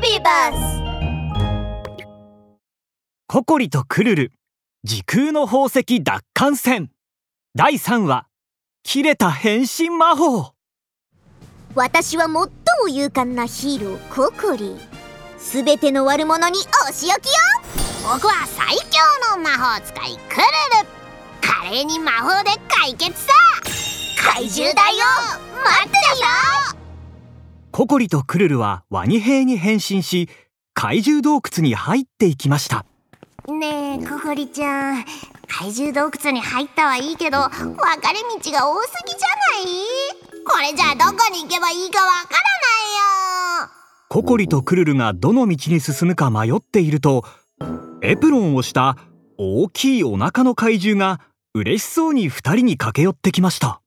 ビバスココリとクルル。時空の宝石奪還戦。第3話。切れた変身魔法。私は最も勇敢なヒーローココリ。すべての悪者にお仕置きよ。僕は最強の魔法使いクルル。華麗に魔法で解決さ。怪獣だよ。待ってるよココリとクルルはワニ兵に変身し怪獣洞窟に入っていきました。ねえココリちゃん。怪獣洞窟に入ったはいいけど分かれ道が多すぎじゃない？これじゃあどこに行けばいいかわからないよ。ココリとクルルがどの道に進むか迷っているとエプロンをした大きいお腹の怪獣が嬉しそうに二人に駆け寄ってきました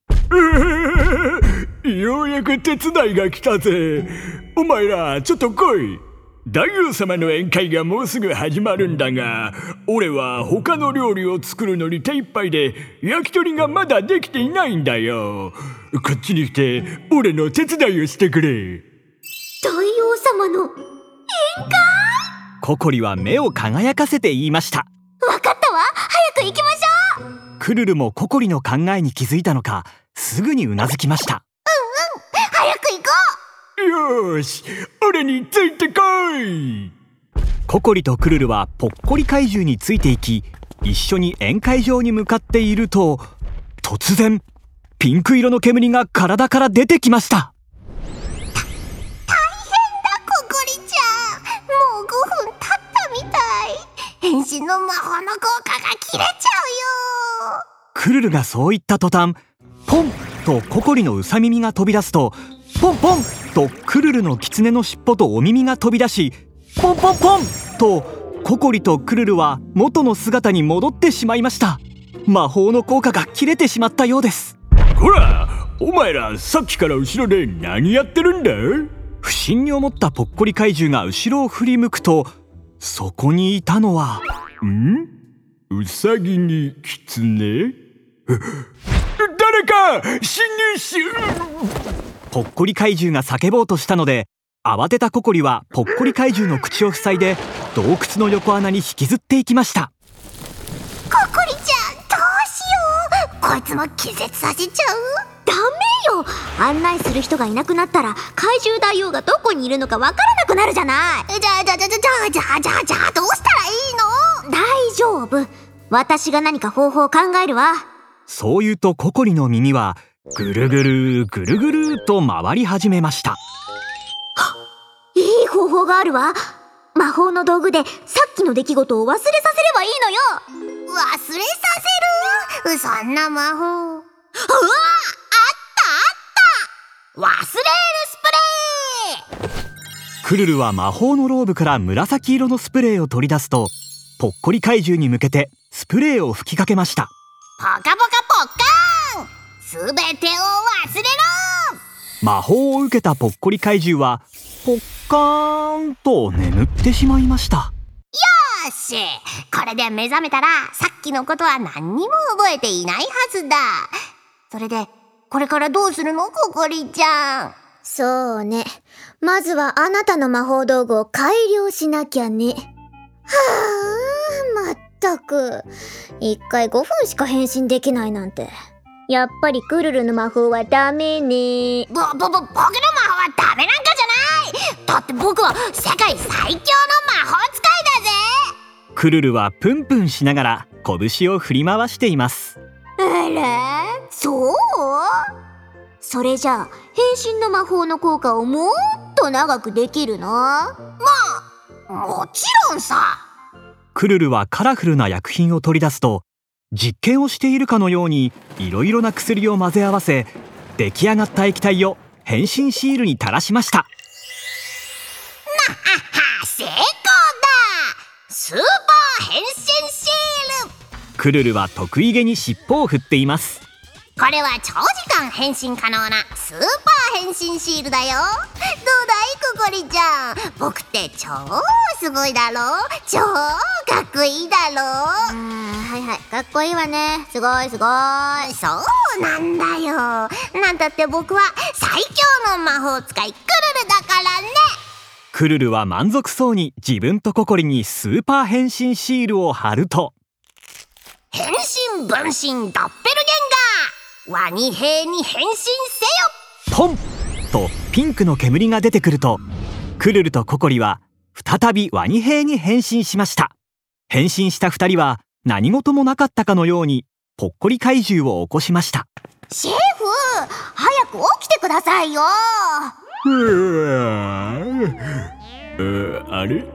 ようやく手伝いが来たぜ。お前らちょっと来い。大王様の宴会がもうすぐ始まるんだが俺は他の料理を作るのに手一杯で焼き鳥がまだできていないんだよ。こっちに来て俺の手伝いをしてくれ。大王様の宴会？ココリは目を輝かせて言いました。わかったわ。早く行きましょう。クルルもココリの考えに気づいたのかすぐにうなずきました。早く行こよーし。俺についてこい。ココリとクルルはぽっこり怪獣についていき一緒に宴会場に向かっていると突然ピンク色の煙が体から出てきました。うココリちゃん。もう5分経ったみたい。変身の魔法の効果が切れちゃうよ。クルルがそう言った途端ポンとココリのうさ耳が飛び出すとポンポンとクルルの狐の尻尾とお耳が飛び出しポンポンポンとココリとクルルは元の姿に戻ってしまいました。魔法の効果が切れてしまったようです。ほらお前らさっきから後ろで何やってるんだ？不審に思ったぽっこり怪獣が後ろを振り向くとそこにいたのはん？うさぎにキツネ誰か侵入しぽっこり怪獣が叫ぼうとしたので慌てたココリはぽっこり怪獣の口を塞いで洞窟の横穴に引きずっていきました。ココリちゃんどうしよう。こいつも気絶させちゃう。ダメよ。案内する人がいなくなったら怪獣大王がどこにいるのかわからなくなるじゃない。じゃあじゃあじゃあじゃあじゃあじゃあじゃあどうしたらいいの？大丈夫。私が何か方法を考えるわそう言うとココリの耳はぐるぐるぐるぐると回り始めました。いい方法があるわ。魔法の道具でさっきの出来事を忘れさせればいいのよ。忘れさせる？そんな魔法。うわあったあった。忘れるスプレー。クルルは魔法のローブから紫色のスプレーを取り出すとぽっこり怪獣に向けてスプレーを吹きかけましたポカポカポッカーンすべてを忘れろ。魔法を受けたぽっこり怪獣はポッカーンと眠ってしまいました。よし。これで目覚めたらさっきのことは何にも覚えていないはずだ。それでこれからどうするの？ココリちゃん。そうね。まずはあなたの魔法道具を改良しなきゃね。はあ。まったく一回5分しか変身できないなんて。やっぱりクルルの魔法はダメね。ぼ、ぼ、ぼ、僕の魔法はダメなんかじゃない。だって僕は世界最強の魔法使いだぜ。クルルはプンプンしながら拳を振り回しています。あら？そう？それじゃあ変身の魔法の効果をもっと長くできるの？もちろんさクルルはカラフルな薬品を取り出すと実験をしているかのようにいろいろな薬を混ぜ合わせ出来上がった液体を変身シールに垂らしました。は成功だ。スーパー変身シール。クルルは得意げに尻尾を振っています。これは長時間変身可能なスーパー変身シールだよ。どうだ？いココリちゃん。僕って超すごいだろ？超かっこいいだろ？うんはいはい。かっこいいわね。すごいすごい。そうなんだよ。なんたって僕は最強の魔法使いクルルだからね。クルルは満足そうに自分とココリにスーパー変身シールを貼ると。変身分身ドッペルゲンガー。ワニ兵に変身せよ。ポン！とピンクの煙が出てくるとクルルとココリは再びワニ兵に変身しました。変身した二人は何事もなかったかのようにぽっこり怪獣を起こしました。シェフ早く起きてくださいよ。うわーあれ？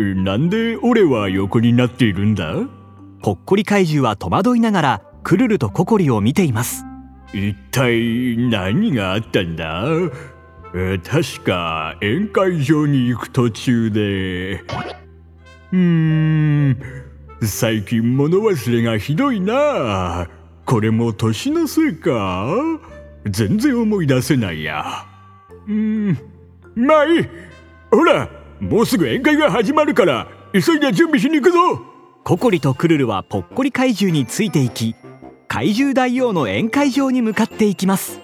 なんで俺は横になっているんだ？ぽっこり怪獣は戸惑いながらクルルとココリを見ています。一体何があったんだ？え確か宴会場に行く途中で。うーん。最近物忘れがひどいな。これも年のせいか。全然思い出せないや。うん。まあいい。ほらもうすぐ宴会が始まるから急いで準備しに行くぞ。ココリとクルルはぽっこり怪獣についていき怪獣大王の宴会場に向かっていきます。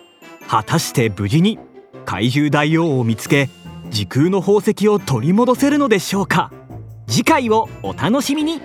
果たして無事に怪獣大王を見つけ時空の宝石を取り戻せるのでしょうか。次回をお楽しみに。